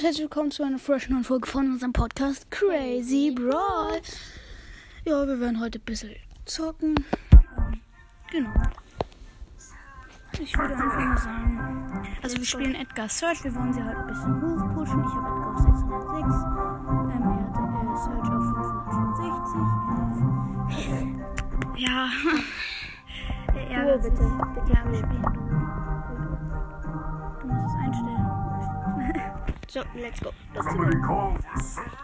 und herzlich willkommen zu einer frischen neuen Folge von unserem Podcast Crazy Brawl. Ja, wir werden heute ein bisschen zocken. Genau. Ich würde einfach mal sagen. Also wir spielen Edgar Search, wir wollen sie halt ein bisschen hochpushen. Ich habe Edgar auf 606. Ähm, er hatte äh, Search auf 565. Ja. Ärgert bitte. Bitte Ja, wir spielen So, let's go. Das ist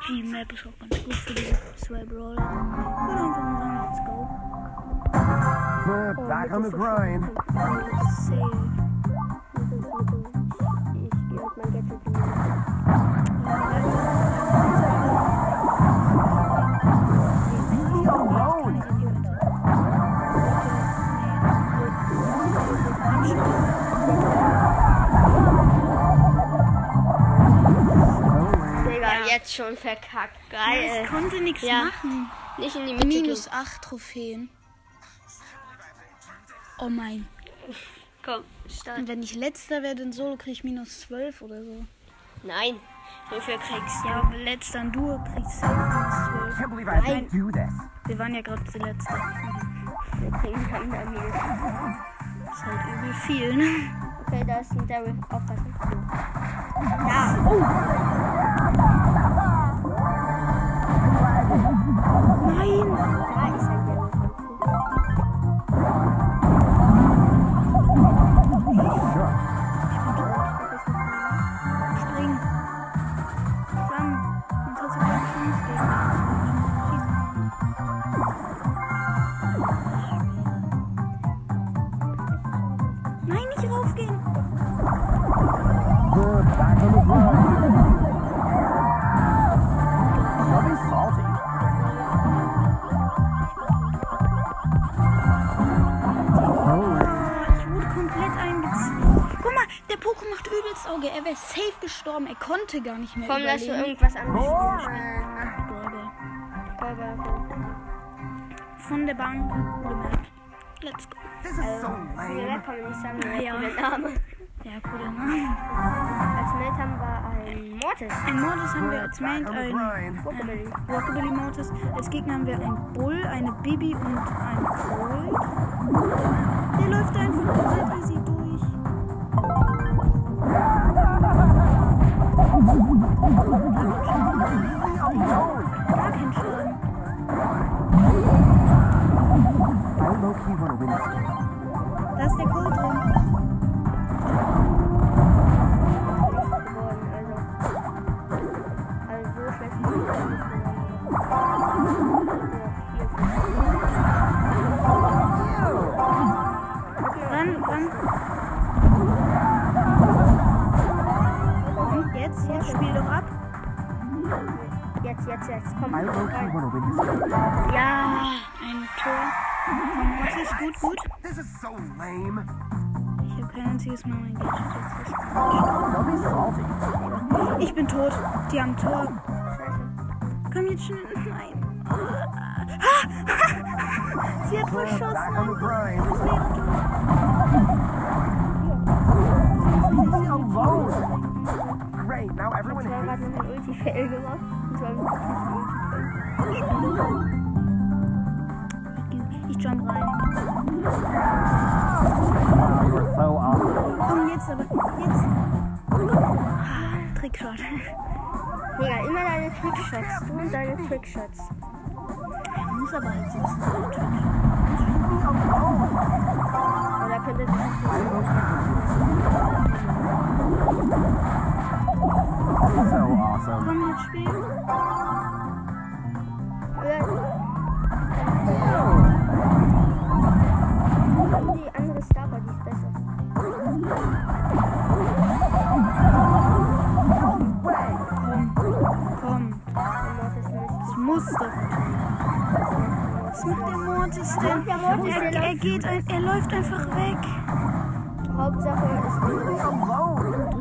die Map ist auch ganz gut für die zwei Brawler. Ich würde einfach mal sagen, let's go. Uh, Back on the grind. Safe. Ich gehe mit meinem Gadget jetzt schon verkackt. Geil. Ich konnte nichts Ja. machen. Nicht in die Mitte Minus gehen. 8 Trophäen. Oh mein. Komm, start. Und wenn ich letzter werde in Solo, krieg ich minus 12 oder so. Nein. Viel kriegst du. Ja, aber letzter in Duo kriegst du minus 12. Can't believe I have to do this. Wir waren ja gerade die Letzte. Wir kriegen dann da minus. Das ist halt übel viel, ne? Okay, da ist ein Daryl. Aufpassen. Da. Nein! Gestorben. Er konnte gar nicht mehr Komm, lass du überleben. irgendwas anderes Oh. spielen. Brawler. Burger. Von der Bank. Let's go. this is so Nee, lame. kann man nicht sagen. Ja. Ja. Der Name. Ja, cooler Name. Als Mate haben wir ein Mortis. Ein Mortis haben wir als the ein. Rockabilly. Rockabilly Mortis. Als Gegner haben wir einen Bull, eine Bibi und einen Colt. Der läuft einfach komplett easy Da ist der Colt drin. Jetzt, jetzt, jetzt. Komm, rein. game. Ja, ein Tor von Mortis. Gut, gut. Ich habe kein einziges Mal mein Gadget. Ich bin tot. Die haben Tor. Komm jetzt schnell. Nein. Ah! Sie hat verschossen. Gerade noch ein Ulti-Fail gemacht. Und zwar wirklich tot. Ich jump rein. Komm jetzt aber. Jetzt. Ah, Trickshot. Digga, immer deine Trickshots. Du und deine Trickshots. Er muss aber halt sitzen. Oder könnte sich So awesome. Komm jetzt spielen. Die andere ist besser. Komm. Komm. Es muss doch. Was macht der Mortis denn? Der Mortis, er, er geht ein, er läuft einfach weg. Hauptsache ist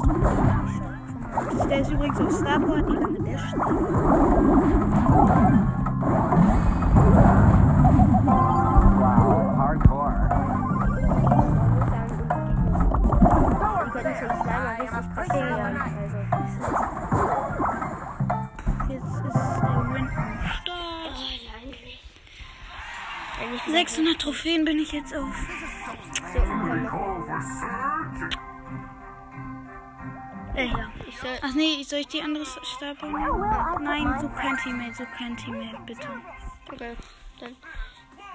Leave me ich stelle übrigens auf Starboard, die lange Dash. Wow, hardcore. Die können schon Slimer richtig passieren. Also, Jetzt ist der Wind am Start. 600 Trophäen bin ich jetzt auf. So. Äh, ja. Ich soll. Ach nee, soll ich die andere Stapel nehmen? Nein, such kein Teammate, such kein Teammate, bitte. Okay, dann.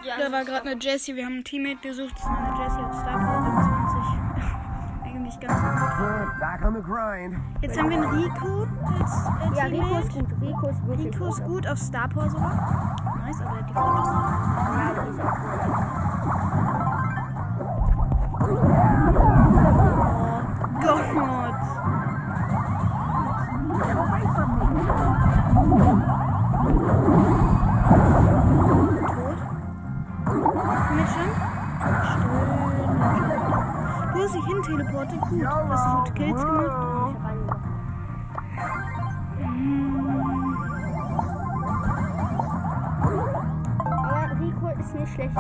Die Da war gerade eine Jessie, wir haben ein Teammate gesucht, das ist eine Jessie auf Starport im 20. Eigentlich ganz gut. Good. Back on the grind. Jetzt haben wir einen Rico als äh, Ja, Rico ist Teammate. gut. Rico ist wirklich Rico ist gut. gut auf Starport sogar. Nice, aber die Fotos. Ja, die ist auch gut. Oh Gott. Du hast dich hin teleportet. Gut. Hast gute Kills gemacht? Aber Rico ist nicht schlecht.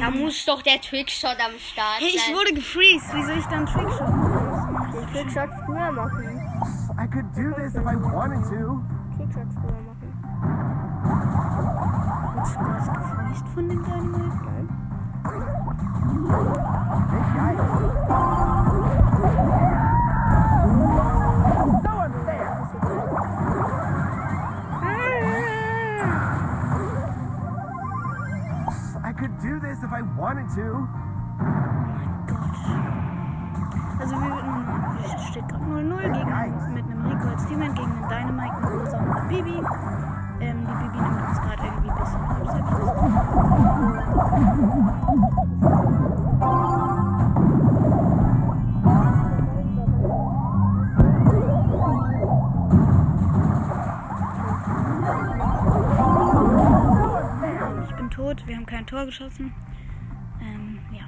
Da muss doch der Trickshot am Start Hey, ich sein. wurde gefreezed. Wie soll ich dann Trickshot machen? Den Trickshot früher machen. I could do this if I wanted to. Trickshot früher machen. Du gerade gefreezed von Dynamite? Nein. If I wanted to. Gott. Also wir es steht gerade 0-0 gegen mit einem Rico als Teammate gegen Dynamite, Rosa und Bibi. Ähm, die Bibi nimmt uns gerade irgendwie ein bisschen Gefühl. Ich bin tot, wir haben kein Tor geschossen. Ähm, ja.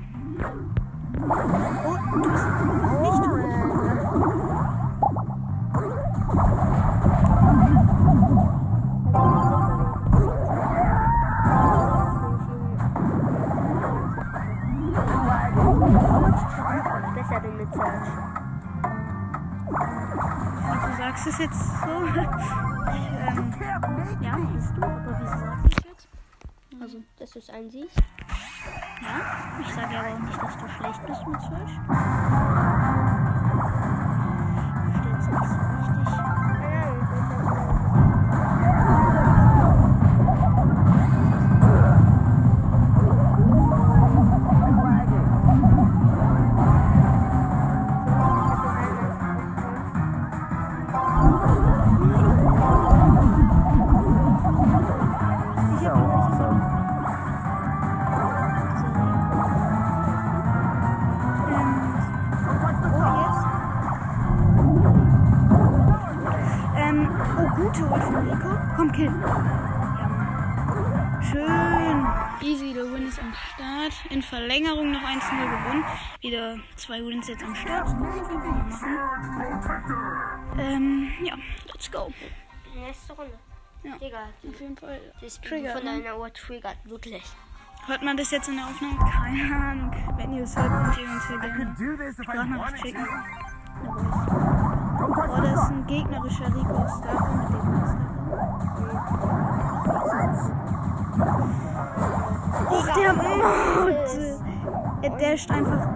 Oh, du bist nicht tot. Denn mit Search. Du sagst es jetzt so. ähm, ja, bist du, aber wieso sagst du es jetzt? Also, Dass du es einsiehst. ja. Ich sage aber auch nicht, dass du schlecht bist mit Switch. Versteht's nicht so gute Ult von Rico. Komm, kill. Ja. Schön. Easy, der Win ist am Start. In Verlängerung noch 1-0 gewonnen. Wieder zwei Wins jetzt am Start. Das. Ähm, ja, let's go. Nächste Runde. Ja. Digga, Auf jeden Fall. das Trigger, von ne? deiner Uhr triggert, wirklich. Hört man das jetzt in der Aufnahme? Keine Ahnung. Wenn ihr es hört, könnt ihr uns hier gerne could do this if I Oh, das ist ein gegnerischer Rico Starter mit dem Starter. Och, der Mod! Er dasht einfach.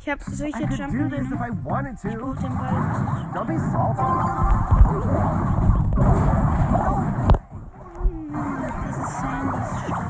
Ich hab, do jumpen? wanted Ich brauch den Ball. Salty. Das ist Sandys Starter.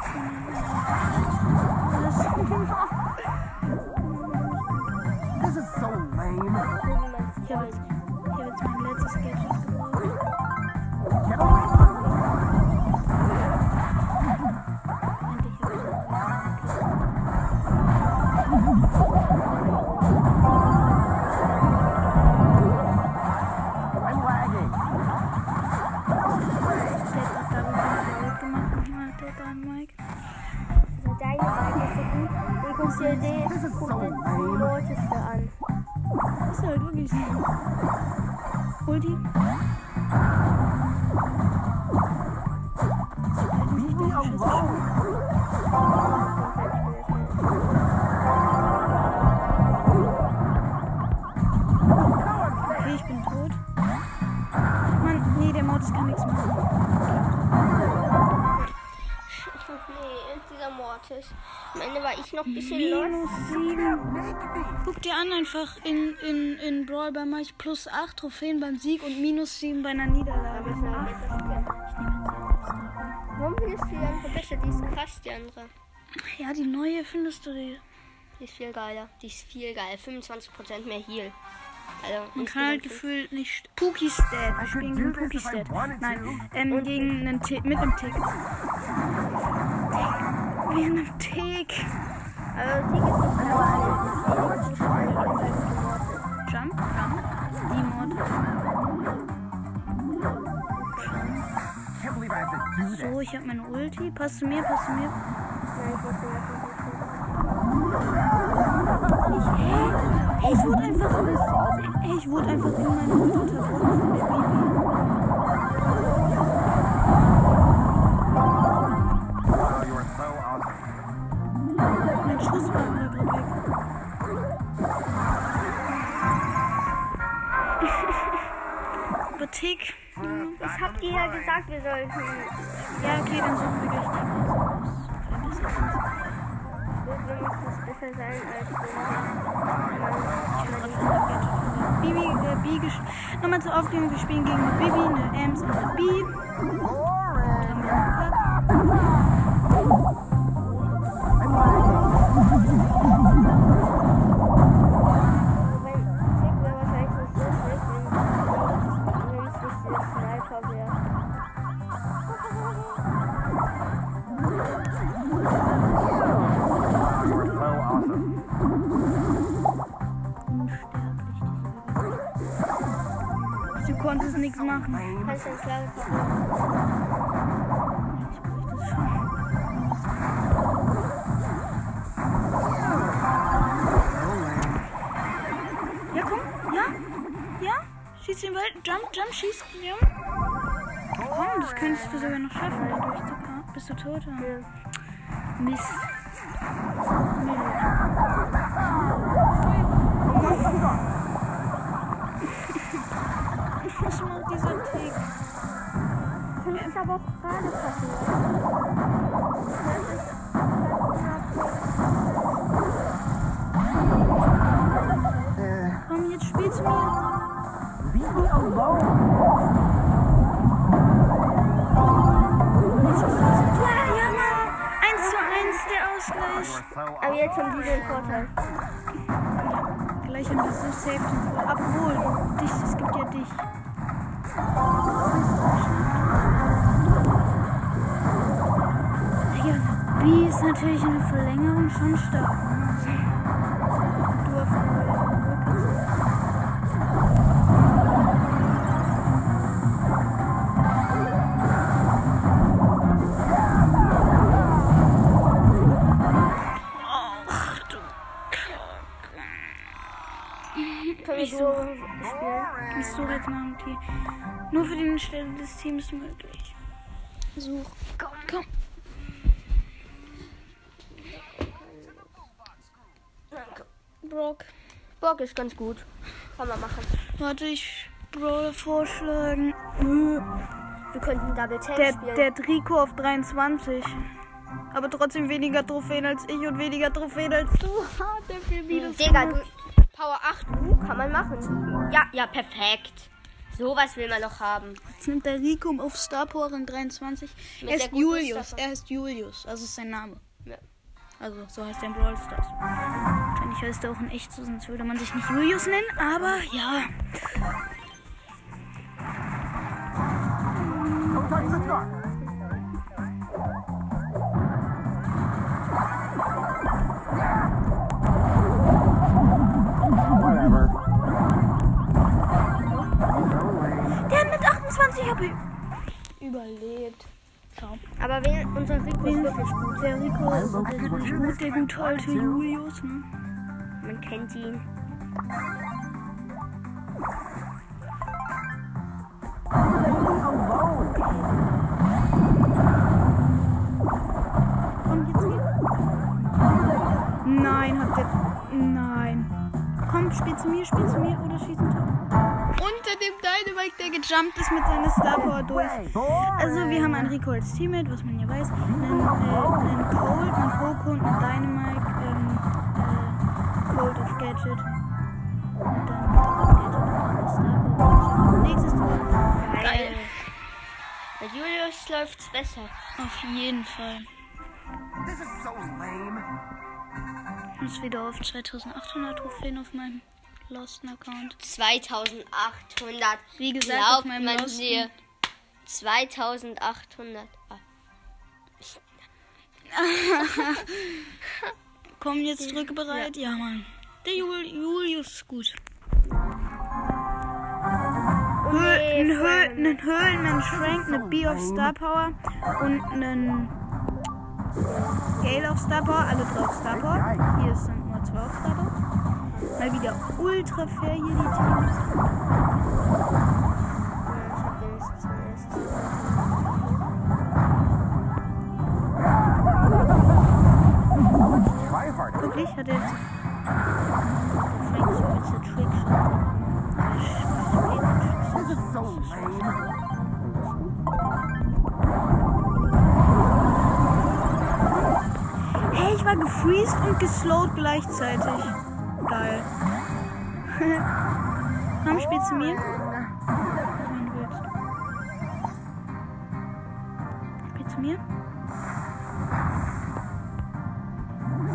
Mike. Also deine Mike ist so gut. Und guckst dir den, die. Morteste an. Das ist halt wirklich so. Me alone. Okay, ich bin tot. Mann, nee, der Mortis kann nichts machen. Dieser Mortis. Am Ende war ich noch ein bisschen los. Minus 7. Guck dir an, einfach in, in, in Brawl bei Mike plus 8 Trophäen beim Sieg und minus 7 bei einer Niederlage. Warum findest du die andere besser? Die ist krass, die andere. Ja, die neue findest du die. Die ist viel geiler. Die ist viel geil. 25% mehr Heal. Also, Man kann halt gefühlt nicht. Pookie Stat. Wir spielen gegen Pookie Stat. Nein, ähm, gegen einen Tick. Mit einem Tick. Tick. Wie einem Tick. Also, die ist wenigstens schneller als. Jump, jump. Die Mod. So, ich hab meine Ulti. Passt zu mir, passt zu mir. Ich? Hey, ich wurde einfach. Hey, ich wurde einfach in meiner Ulti unterbrochen von der Bibi. Tick. Das habt ihr ja gesagt, wir sollten. Ja, okay, dann suchen wir gleich Team aus. wird wenigstens besser sein als wenn Bibi, äh, Bi Nochmal zur Aufklärung, wir spielen gegen eine Bibi, eine Ems und eine Bi. Haben konntest nichts machen. Kannst du ins Lager kommen? Ich bräuchte es schon. Ja, komm. Ja. Ja. Schieß den Ball. Jump, jump, schieß. Ja. Komm, das könntest du sogar noch schaffen, da durchzukommen. Bist du tot? Ja. Mist. Was macht dieser Tick? Könnte es aber auch gerade passen lassen. Uh, Komm, jetzt spiel zu mir. leave me alone. Ja, ja, Mann. 1 zu 1 der You Ausgleich. are so Aber jetzt haben die den Vorteil. Gleich haben wir so safe den Vor- Obwohl, dich, es gibt ja dich. B ist natürlich eine Verlängerung schon stark. Ne? Du jetzt mal okay. Nur für die Stelle des Teams möglich. Such. Komm, komm. Brock. Bock ist ganz gut. Kann man machen. Warte, ich Brawler vorschlagen. Wir könnten Double Tap Der, spielen. der Trikot auf 23. Aber trotzdem weniger Trophäen als ich und weniger Trophäen als du. Der viel Minus. Digga, du, Power 8 uh, kann man machen. Ja, ja, perfekt. Sowas will man noch haben. Jetzt nimmt der Rico auf Star Power Rang 23. Mit er ist Julius. Er ist Julius. Also ist sein Name. Ja. Also so heißt er in Brawl Stars. Wahrscheinlich heißt er auch in echt so, sonst würde man sich nicht Julius nennen. Aber ja. Don't 25 HP. Überlebt. Ciao. Aber wen, unser Rico ist wirklich gut. Der Rico ist wirklich gut, der gute alte Julius. Hm? Man kennt ihn. Und jetzt geht's. Nein, hat der. Nein. Komm, spiel zu mir, spiel zu mir oder schieß ihn tot gejumpt ist mit seiner Star Power durch. Also, wir haben einen Rico als Teammate, was man ja weiß. Einen, äh, einen Cold, einen Poco und einen Dynamite. Ähm, äh, Cold auf Gadget. Und dann Cold auf Gadget und Star Power. Nächstes Tor. Geil. Bei Julius läuft's besser. Auf jeden Fall. This is so lame. Ich muss wieder auf 2800 Trophäen auf meinem Losten Account. 2800. Wie gesagt, Glaubt auf meinem man Losten. dir. 2800. Ah, Komm, jetzt drücke bereit. Ja, Mann. Der Jul Julius ist gut. Höhl, einen Höhlenmensch Frank, eine B auf Star Power und einen Gale auf Star Power. Alle drei auf Star Power. Hier sind nur zwei auf Star Power. Mal wieder ultra fair hier die Teams. Wirklich? Hat er jetzt. Frank so mit der Trickshot. This is so lame. Hey, ich war gefreezed und geslowt gleichzeitig. Geil. Komm, spiel zu mir. Wenn du willst. Spiel zu mir.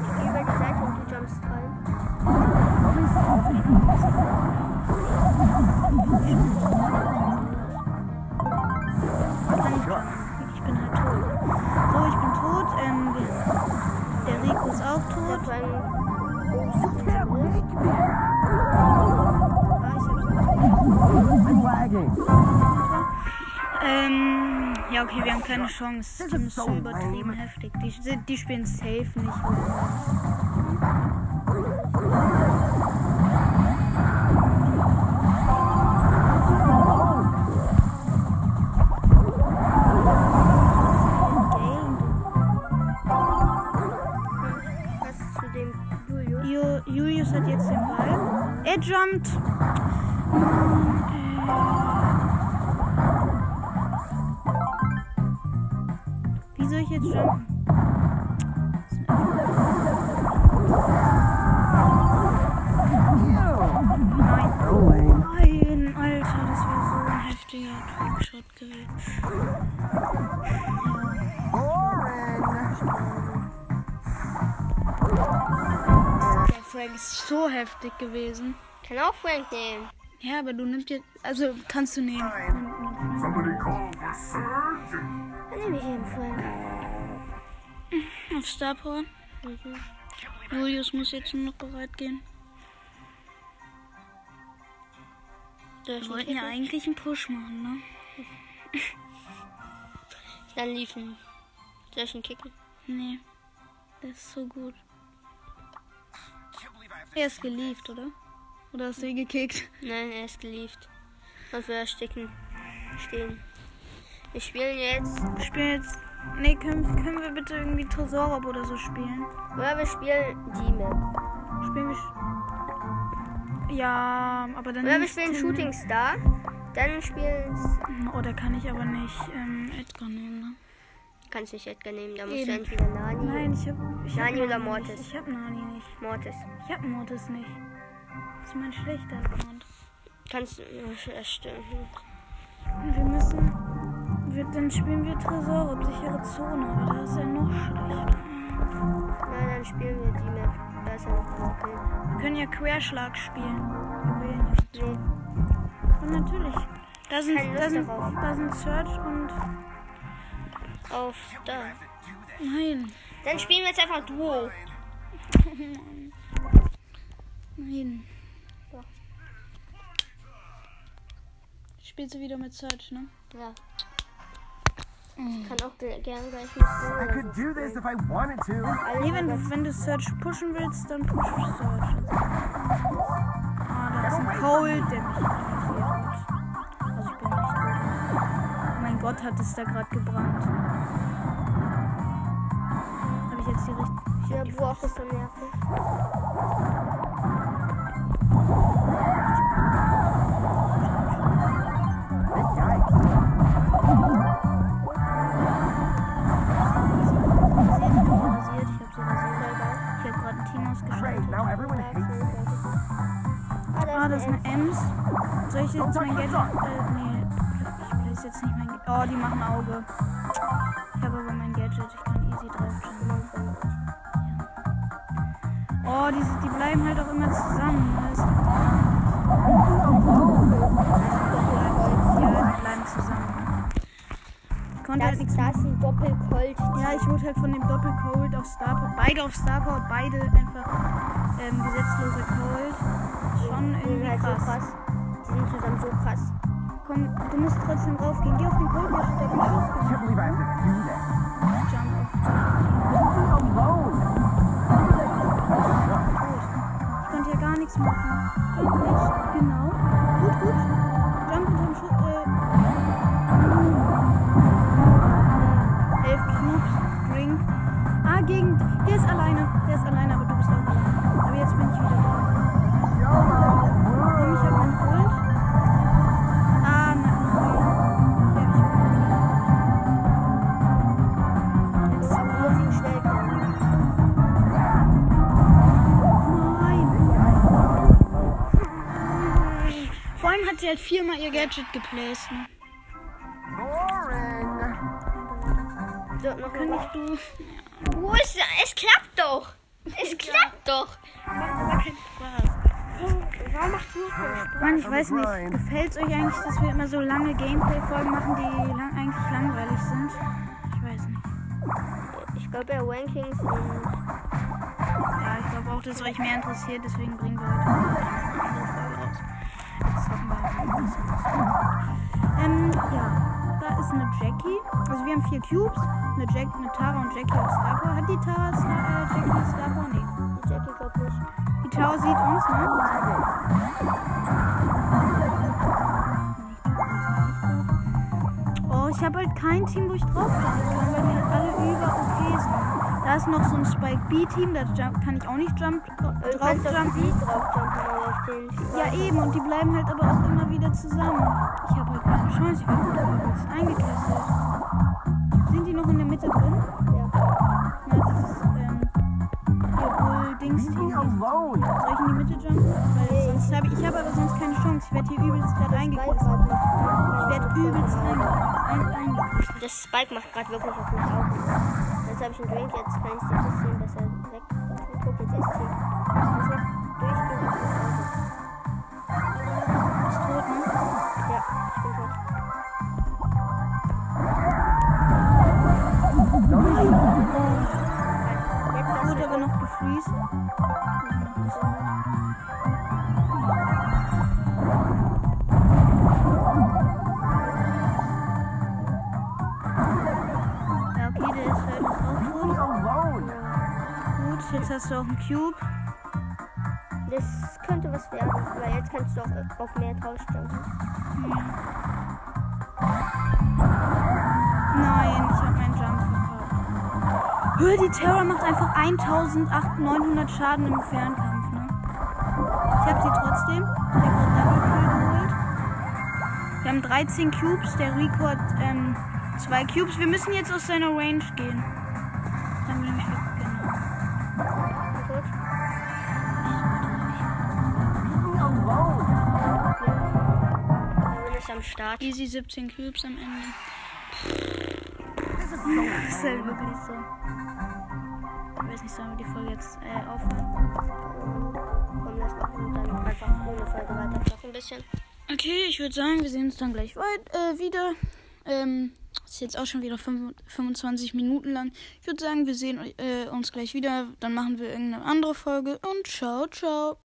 Ich geh über die und du jumpst rein. Ich bin halt tot. So, ich bin tot. Ähm, der Rico ist auch tot. Lagging. Ähm, ja, okay, wir haben keine Chance. Das Team ist so übertrieben heftig. Die, die spielen safe nicht. Julius hat jetzt den Ball. Er jumpt. Jetzt jumpen? Nein. Nein, Alter, das wäre so ein heftiger Trickshot gewesen. Der Frank ist. So heftig gewesen. Kann auch Frank nehmen. Ja, aber du nimmst jetzt. Also kannst du nehmen. Somebody call for surgeon. Dann nehme ich eben Frank. Auf Star Power. Julius muss jetzt nur noch bereit gehen. Wir wollten ja eigentlich einen Push machen, ne? Dann liefen. Soll ich ihn kicken? Nee. Das ist so gut. Er ist gelieft, oder? Oder hast du ihn gekickt? Nein, er ist gelieft. Und wir ersticken. Stehen. Wir spielen jetzt. Wir spielen jetzt. Nee, können, können wir bitte irgendwie Tresorraub oder so spielen? Oder wir spielen die Map. Spielen wir. Ja, aber dann. Oder wir spielen Shooting Star. Dann spielen. Oh, da kann ich aber nicht ähm, Edgar nehmen, ne? Kannst nicht Edgar nehmen, da musst Eben. du entweder Nani. Nein, ich hab. Ich hab Nani oder Nani Mortis? Nicht. Ich hab Nani nicht. Mortis. Ich hab Mortis nicht. Das ist mein schlechter Account. Kannst du. Ja, stimmt. Wir müssen. Wir, dann spielen wir Tresorraub, sichere Zone, aber da ist er noch schlechter. Nein, dann spielen wir die Map. Da ist er noch okay. Wir können ja Querschlag spielen. Juwelenjagd. Nee. Und natürlich. Da sind, da sind, darauf. da sind Search und. Auf da. Nein. Dann spielen wir jetzt einfach Duo. Nein. Ja. Spielst du wieder mit Search, ne? Ja. Ich kann auch ge- gern gleich I could do this if I wanted to. Alle Nee, wenn, wenn du Search pushen willst, dann push Search. Ah, da ist ein Cold, der mich interessiert. Also ich bin nicht tot. Oh mein Gott, hat es da gerade gebrannt. Habe ich jetzt die richtige... Ich Ja, hab die Brock ist so nervig. Hates me. Ah, das ist eine Ems. Soll ich jetzt mein Gadget... Don't Äh, nee. Ich place jetzt nicht mein... Ga- Oh, die machen Auge. Ich habe aber mein Gadget. Ich kann easy draufschauen. Oh, die, die bleiben halt auch immer zusammen. Das ist ja, die bleiben zusammen. Ich konnte halt Das, nichts das ist ein Doppelcolt. Ja, ich wurde halt von dem Doppelcold auf Starport, beide auf Starport, beide einfach ähm, gesetzloser Cold. Schon irgendwie halt so krass. krass. Die sind zusammen so krass. Komm, du musst trotzdem raufgehen. Geh auf den Cold, der hat einen Schuss I gemacht. can't believe I have to do this. Jump auf. Me alone. Ich konnte ja gar nichts machen. Jump nicht. Genau. Gut, gut. Viermal ihr Gadget geplaced. Ne? So, noch Kann mal. ich du. Wo ist Es klappt doch. Es klappt doch. Warum macht nur Spaß? Mann, ich weiß nicht. Gefällt es euch eigentlich, dass wir immer so lange Gameplay-Folgen machen, die lang, eigentlich langweilig sind? Ich weiß nicht. Ich glaube ja Rankings und Ja, ich glaube auch, dass es euch mehr interessiert, deswegen bringen wir heute mal eine andere Folge Jetzt zocken wir halt. Ähm, ja. Da ist eine Jackie. Also wir haben vier Cubes. Eine, Jack, eine Tara und Jackie auf Starpower. Hat die Tara Star, äh, Jackie Starpower? Nee. die Jackie glaube nicht. Die Tara sieht uns, ne? Oh, ich habe halt kein Team, wo ich draufjumpen kann, weil die halt alle über OP sind. Da ist noch so ein Spike B-Team, da jump, kann ich auch nicht jump, Du drauf jumpen. aber Ja, eben, und die bleiben halt aber auch immer wieder zusammen. Ich habe halt keine Chance, ich werde übelst eingekesselt. Sind die noch in der Mitte drin? Ja. Na, dieses, ähm, hier, Bull-Dings-Team. Soll ich in die Mitte jumpen? Sonst habe ich, ich habe aber sonst keine Chance. Ich werde hier übelst gerade eingekesselt. Ich werde übelst einge- ein- eingekesselt. Das Spike macht gerade wirklich auf mich Augen. Jetzt habe ich einen Drink, jetzt kann ich sie ein bisschen besser weg. Guck, jetzt ist sie. Das macht durchgehend auf mich Augen. Ist tot, ne? Ja, ich bin tot. Jetzt das Wurde aber noch gefreezed. Jetzt hast du auch einen Cube. Das könnte was werden, weil jetzt kannst du auch auf mehr draufjumpen. Nein, ich habe meinen Jump verkauft. Hör, die Terror macht einfach 1900 Schaden im Fernkampf, ne? Ich habe sie trotzdem. Kill geholt. Wir haben 13 Cubes. Der hat ähm, zwei Cubes. Wir müssen jetzt aus seiner Range gehen. Dann will ich ist am Start. Easy 17 Cubes am Ende. This is so Das ist halt wirklich so. Ich weiß nicht, sollen wir die Folge jetzt äh, aufhören? Komm, lass mal und dann einfach ohne Folge weiter noch ein bisschen. Okay, ich würde sagen, wir sehen uns dann gleich weit, äh, wieder. Ähm, ist jetzt auch schon wieder fünf- 25 Minuten lang. Ich würde sagen, wir sehen äh, uns gleich wieder. Dann machen wir irgendeine andere Folge. Und ciao, ciao.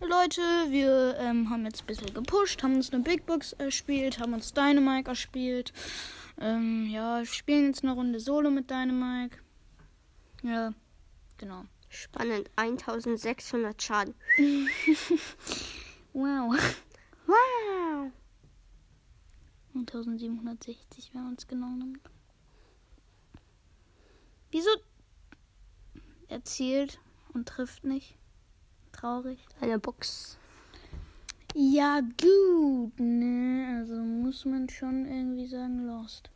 Leute, wir ähm, haben jetzt ein bisschen gepusht, haben uns eine Big Box erspielt, haben uns Dynamite erspielt. Ähm, ja, spielen jetzt eine Runde Solo mit Dynamike. Ja, genau. Spannend. 1600 Schaden. Wow. Wow. 1760, wenn man es genau nimmt. Wieso? Er zielt und trifft nicht. Traurig. Eine Box. Ja, gut, ne? Also muss man schon irgendwie sagen, lost.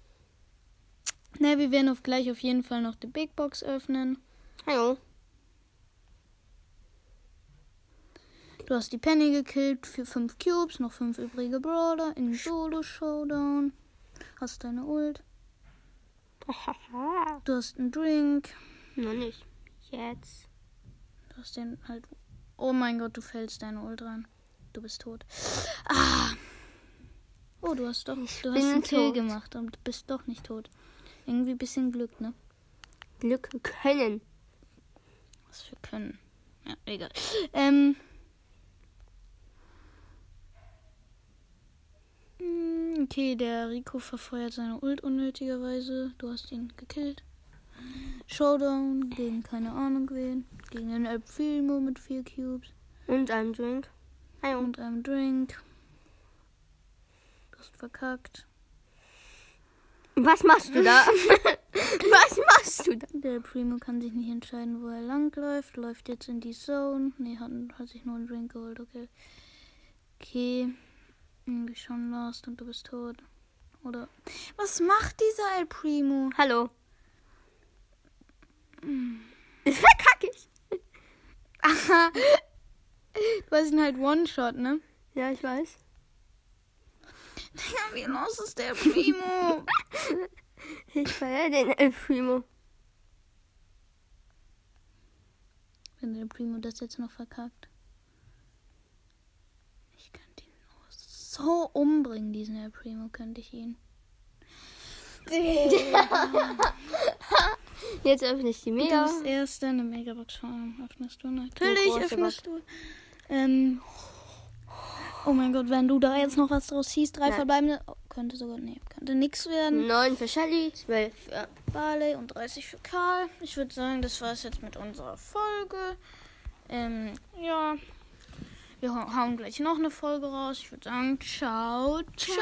Ne, wir werden auf gleich auf jeden Fall noch die Big Box öffnen. Hallo. Du hast die Penny gekillt für 5 Cubes, noch 5 übrige Brawler in Solo Showdown. Hast deine Ult. Du hast einen Drink. Noch nicht. Jetzt. Du hast den halt. Oh mein Gott, du fällst deine Ult rein. Du bist tot. Ah. Oh, du hast doch. Du hast einen Kill gemacht und bist doch nicht tot. Irgendwie ein bisschen Glück, ne? Glück können. Was wir können. Ja, egal. Ähm. Mm, Okay, der Rico verfeuert seine Ult unnötigerweise. Du hast ihn gekillt. Showdown gegen keine Ahnung wen. Gegen den El Primo mit vier Cubes Und ein Drink. Hallo. und einem Drink. Du hast verkackt. Was machst du da? Was machst du da? Der Primo kann sich nicht entscheiden, wo er langläuft. Läuft jetzt in die Zone. Nee, hat, hat sich nur einen Drink geholt. Okay. Okay. Irgendwie schon lost und du bist tot. Oder. Was macht dieser El Primo? Hallo. Das verkacke ich. Aha. Du hast ihn halt One-Shot, ne? Ja, ich weiß. Ja, wie los ist der Primo? Ich feiere den El Primo. Wenn der Primo das jetzt noch verkackt. Ich könnte ihn so umbringen, diesen El Primo, könnte ich ihn. Jetzt öffne ich die Du Mega. bist erste eine Megabox Farm. Öffnest du natürlich, große öffnest du. Ähm, oh mein Gott, wenn du da jetzt noch was draus siehst, drei Nein. verbleibende. Oh, könnte sogar, nee, könnte nix werden. 9 für Shelly, 12 für. Barley und 30 für Karl. Ich würde sagen, das war es jetzt mit unserer Folge. Ähm, ja. Wir hau- hauen gleich noch eine Folge raus. Ich würde sagen, ciao, ciao.